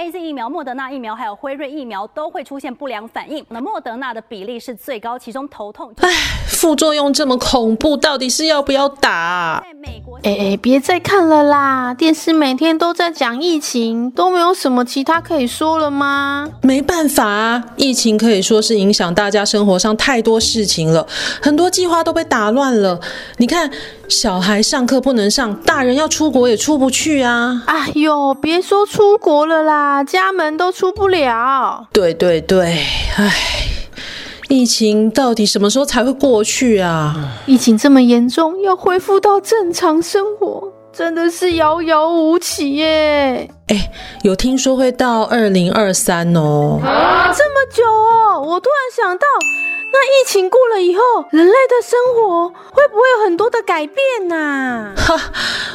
？A Z 疫苗、莫德纳疫苗还有辉瑞疫苗都会出现不良反应，那莫德纳的比例是最高，其中头痛。副作用这么恐怖，到底是要不要打啊？在美国，哎哎，别再看了啦！电视每天都在讲疫情，都没有什么其他可以说了吗？没办法啊，疫情可以说是影响大家生活上太多事情了，很多计划都被打乱了。你看，小孩上课不能上，大人要出国也出不去啊！哎呦，别说出国了啦！家门都出不了。对对对，唉，疫情到底什么时候才会过去啊？疫情这么严重，要恢复到正常生活，真的是遥遥无期耶。哎，有听说会到二零二三哦。啊，这么久哦！我突然想到。那疫情过了以后，人类的生活会不会有很多的改变呐、啊？哈，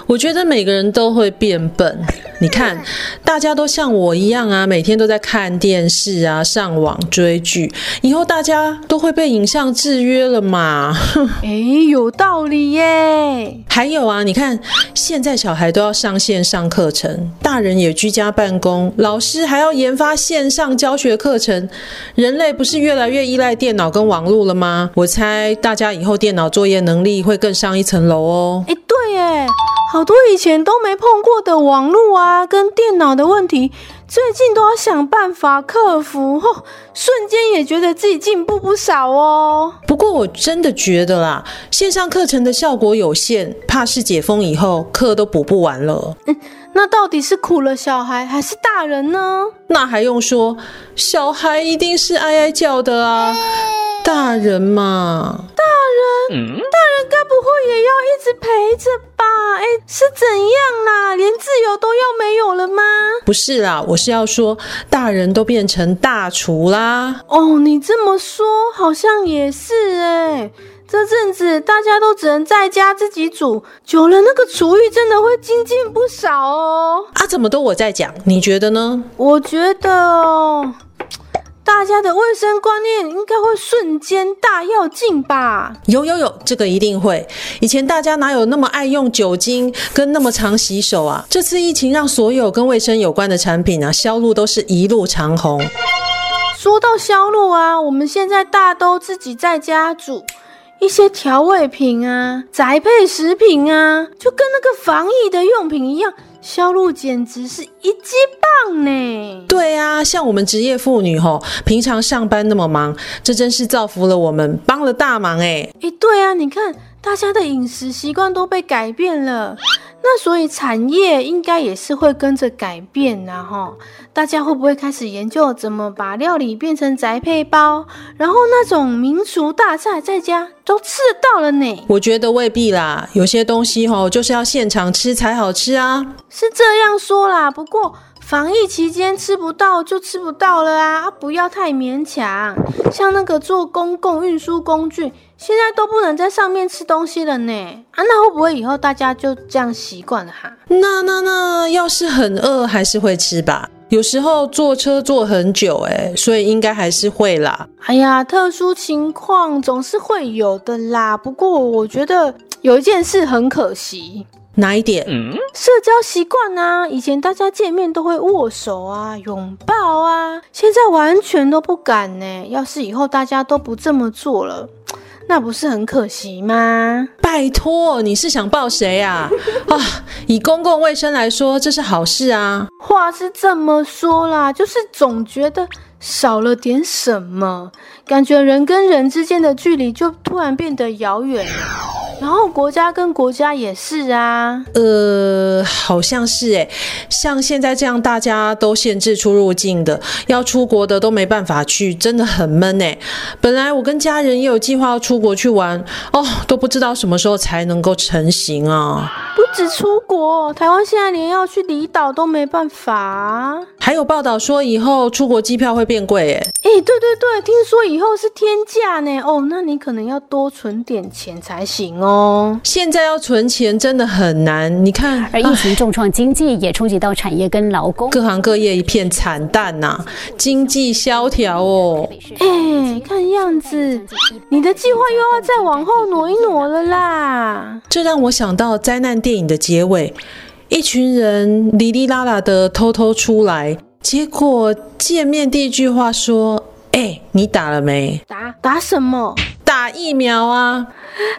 我觉得每个人都会变笨。你看，大家都像我一样啊，每天都在看电视啊，上网追剧，以后大家都会被影像制约了嘛？哼，哎，有道理耶。还有啊，你看，现在小孩都要上线上课程，大人也居家办公，老师还要研发线上教学课程，人类不是越来越依赖电脑跟网络了吗？我猜大家以后电脑作业能力会更上一层楼哦。哎，对耶，好多以前都没碰过的网络啊，跟电脑的问题，最近都要想办法克服。哦，瞬间也觉得自己进步不少哦。不过我真的觉得啦，线上课程的效果有限，怕是解封以后课都补不完了。嗯，那到底是苦了小孩还是大人呢？那还用说，小孩一定是哀哀叫的啊。大人嘛，大人，嗯、大人该不会也要一直陪着吧？哎，是怎样啦？连自由都要没有了吗？不是啦，我是要说，大人都变成大厨啦。哦，你这么说好像也是哎。这阵子大家都只能在家自己煮，久了那个厨艺真的会精进不少哦。啊，怎么都我在讲？你觉得呢？我觉得哦。大家的卫生观念应该会瞬间大跃进吧？有有有，这个一定会。以前大家哪有那么爱用酒精跟那么常洗手啊？这次疫情让所有跟卫生有关的产品啊，销路都是一路长虹。说到销路啊，我们现在大都自己在家煮一些调味品啊、宅配食品啊，就跟那个防疫的用品一样。销路简直是一级棒呢！对啊，像我们职业妇女吼，平常上班那么忙，这真是造福了我们，帮了大忙哎！哎，对啊，你看大家的饮食习惯都被改变了，那所以产业应该也是会跟着改变然后。大家会不会开始研究怎么把料理变成宅配包，然后那种民俗大菜在家都吃得到了呢？我觉得未必啦，有些东西吼就是要现场吃才好吃啊。是这样说啦，不过防疫期间吃不到就吃不到了啊，不要太勉强。像那个坐公共运输工具，现在都不能在上面吃东西了呢。啊，那会不会以后大家就这样习惯了哈？那那那，要是很饿，还是会吃吧。有时候坐车坐很久，哎，所以应该还是会啦。哎呀，特殊情况总是会有的啦。不过我觉得有一件事很可惜。哪一点？嗯，社交习惯啊，以前大家见面都会握手啊、拥抱啊，现在完全都不敢呢。要是以后大家都不这么做了。那不是很可惜吗？拜托，你是想抱谁啊？啊，以公共卫生来说，这是好事啊。话是这么说啦，就是总觉得少了点什么，感觉人跟人之间的距离就突然变得遥远了。然后国家跟国家也是啊，呃，好像是诶，像现在这样，大家都限制出入境的，要出国的都没办法去，真的很闷诶。本来我跟家人也有计划要出国去玩，哦，都不知道什么时候才能够成型啊。不止出国，台湾现在连要去离岛都没办法。还有报道说以后出国机票会变贵，哎，哎，对对对，听说以后是天价呢。哦，那你可能要多存点钱才行哦。现在要存钱真的很难，你看，而疫情重创经济，也冲击到产业跟劳工，各行各业一片惨淡呐、啊，经济萧条哦。哎，看样子你的计划又要再往后挪一挪了啦。这让我想到灾难电影的结尾，一群人哩哩啦啦的偷偷出来，结果见面第一句话说：“哎，你打了没？打打什么？打疫苗啊！”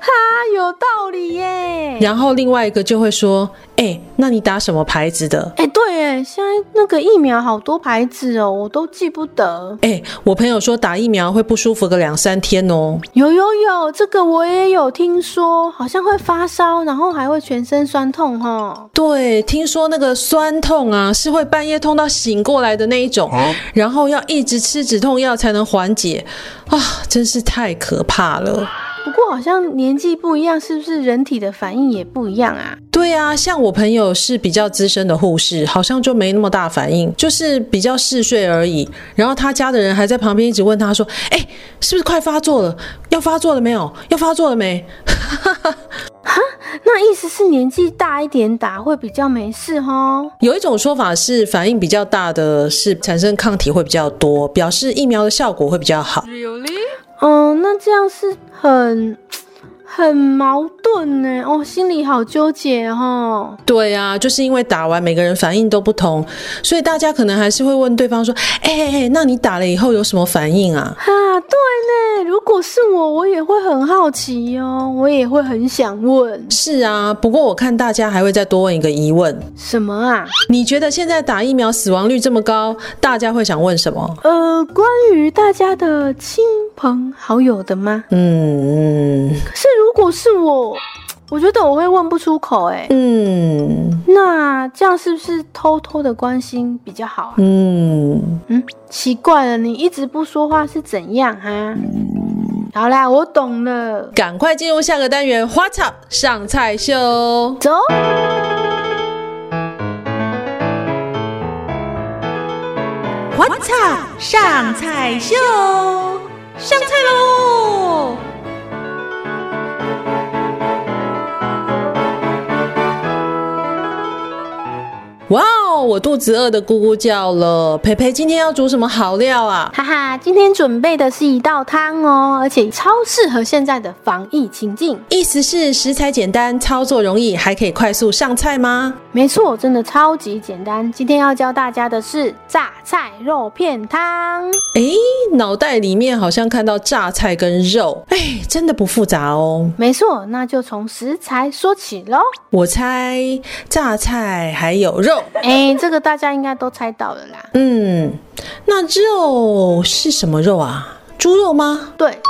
哈，有道理耶。然后另外一个就会说。哎、欸，那你打什么牌子的？哎、欸，对，哎，现在那个疫苗好多牌子哦，我都记不得。哎、欸，我朋友说打疫苗会不舒服个两三天哦。有有有，这个我也有听说，好像会发烧，然后还会全身酸痛哈。对，听说那个酸痛啊，是会半夜痛到醒过来的那一种，啊、然后要一直吃止痛药才能缓解啊，真是太可怕了。不过好像年纪不一样，是不是人体的反应也不一样啊？对啊，像我朋友是比较资深的护士，好像就没那么大反应，就是比较嗜睡而已。然后他家的人还在旁边一直问他说：“哎，是不是快发作了？要发作了没有？要发作了没？”哈，那意思是年纪大一点打会比较没事哦？有一种说法是反应比较大的是产生抗体会比较多，表示疫苗的效果会比较好。Really? 嗯，那这样是很很矛盾呢，哦，心里好纠结哦。对啊，就是因为打完每个人反应都不同，所以大家可能还是会问对方说：“哎哎哎，那你打了以后有什么反应啊？”哈，对呢，如果是我，我也会很好奇哦，我也会很想问。是啊，不过我看大家还会再多问一个疑问。什么啊？你觉得现在打疫苗死亡率这么高，大家会想问什么？呃，关于大家的亲朋好友的吗？嗯嗯。可是如果是我，我觉得我会问不出口哎。嗯，那这样是不是偷偷的关心比较好啊？嗯嗯，奇怪了，你一直不说话是怎样哈？好啦，我懂了，赶快进入下个单元，花草上菜秀，走。花草上菜秀，上菜喽！我肚子饿得咕咕叫了。培培今天要煮什么好料啊？哈哈，今天准备的是一道汤哦，而且超适合现在的防疫情境。意思是食材简单，操作容易，还可以快速上菜吗？没错，真的超级简单。今天要教大家的是榨菜肉片汤。哎，脑袋里面好像看到榨菜跟肉，哎，真的不复杂哦。没错，那就从食材说起喽。我猜榨菜还有肉。哎，这个大家应该都猜到了啦。嗯，那肉是什么肉啊？猪肉吗？对，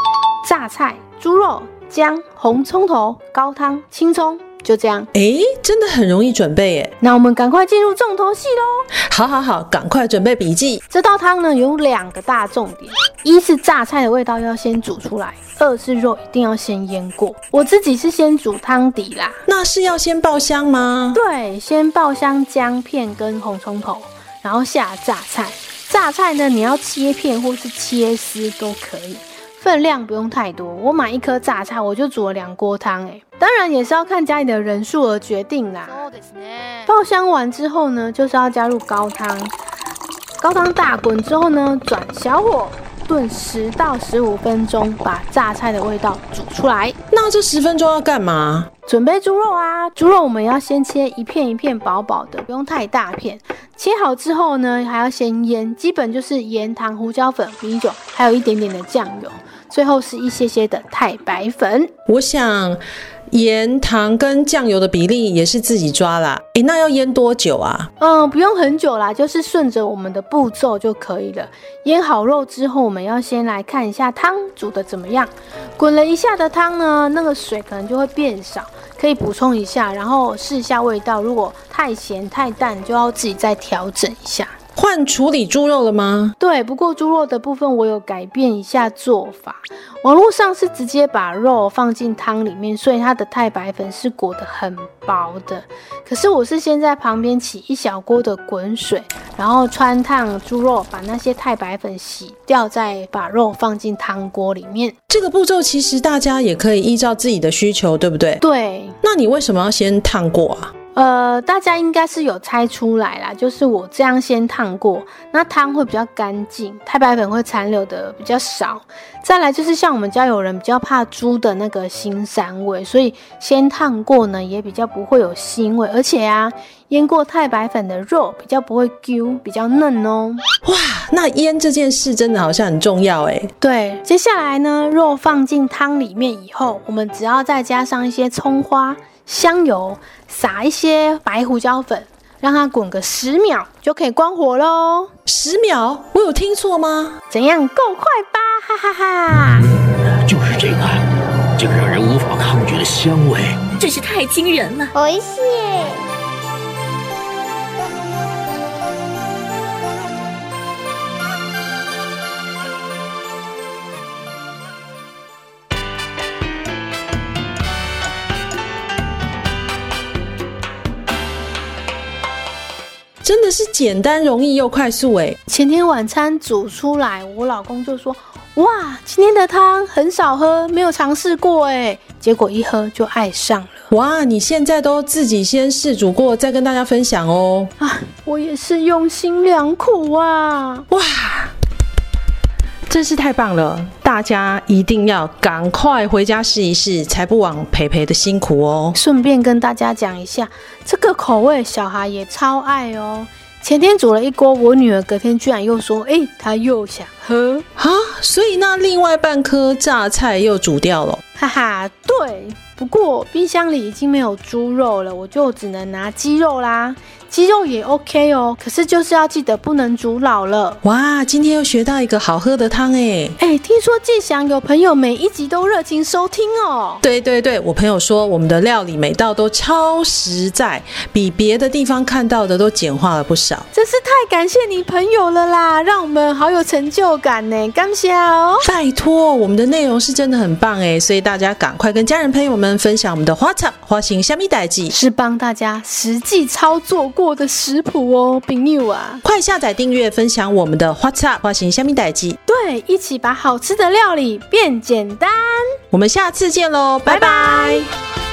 榨菜、猪肉、姜、红葱头、高汤、青葱，就这样。哎，真的很容易准备耶。那我们赶快进入重头戏喽！好好好，赶快准备笔记。这道汤呢，有两个大重点：一是榨菜的味道要先煮出来。二是肉一定要先腌过，我自己是先煮汤底啦。那是要先爆香吗？对，先爆香姜片跟红葱头，然后下榨菜。榨菜呢，你要切片或是切丝都可以，分量不用太多。我买一颗榨菜，我就煮了两锅汤，哎，当然也是要看家里的人数而决定啦。爆香完之后呢，就是要加入高汤，高汤大滚之后呢，转小火。炖十到十五分钟，把榨菜的味道煮出来。那这十分钟要干嘛？准备猪肉啊！猪肉我们要先切一片一片薄薄的，不用太大片。切好之后呢，还要先腌，基本就是盐、糖、胡椒粉、米酒，还有一点点的酱油，最后是一些些的太白粉。我想。盐、糖跟酱油的比例也是自己抓啦。诶，那要腌多久啊？嗯，不用很久啦，就是顺着我们的步骤就可以了。腌好肉之后，我们要先来看一下汤煮的怎么样。滚了一下的汤呢，那个水可能就会变少，可以补充一下，然后试一下味道。如果太咸太淡，就要自己再调整一下。换处理猪肉了吗？对，不过猪肉的部分我有改变一下做法。网络上是直接把肉放进汤里面，所以它的太白粉是裹得很薄的。可是我是先在旁边起一小锅的滚水，然后穿烫猪肉，把那些太白粉洗掉，再把肉放进汤锅里面。这个步骤其实大家也可以依照自己的需求，对不对？对。那你为什么要先烫过啊？呃，大家应该是有猜出来啦，就是我这样先烫过，那汤会比较干净，太白粉会残留的比较少。再来就是像我们家有人比较怕猪的那个腥膻味，所以先烫过呢，也比较不会有腥味。而且啊，腌过太白粉的肉比较不会 Q，比较嫩哦。哇，那腌这件事真的好像很重要哎。对，接下来呢，肉放进汤里面以后，我们只要再加上一些葱花。香油，撒一些白胡椒粉，让它滚个十秒就可以关火喽。十秒？我有听错吗？怎样？够快吧？哈哈哈，嗯，就是这个，这个让人无法抗拒的香味，真是太惊人了。おい真的是简单、容易又快速哎。前天晚餐煮出来，我老公就说：“哇，今天的汤很少喝，没有尝试过哎。”结果一喝就爱上了。哇，你现在都自己先试煮过，再跟大家分享哦。啊，我也是用心良苦啊！哇。真是太棒了！大家一定要赶快回家试一试，才不枉培培的辛苦哦。顺便跟大家讲一下，这个口味小孩也超爱哦。前天煮了一锅，我女儿隔天居然又说：“哎、欸，她又想喝啊！”所以那另外半颗榨菜又煮掉了。哈哈，对。不过冰箱里已经没有猪肉了，我就只能拿鸡肉啦。鸡肉也 OK 哦，可是就是要记得不能煮老了。哇，今天又学到一个好喝的汤哎！哎，听说季祥有朋友每一集都热情收听哦。对对对，我朋友说我们的料理每道都超实在，比别的地方看到的都简化了不少。真是太感谢你朋友了啦，让我们好有成就感呢！感谢哦。拜托，我们的内容是真的很棒哎，所以大家赶快跟家人朋友们分享我们的花草花型虾米代记，是帮大家实际操作过的食谱哦，朋友啊，快下载订阅分享我们的花草花型虾米代记，对，一起把好吃的料理变简单。我们下次见喽，拜拜。拜拜。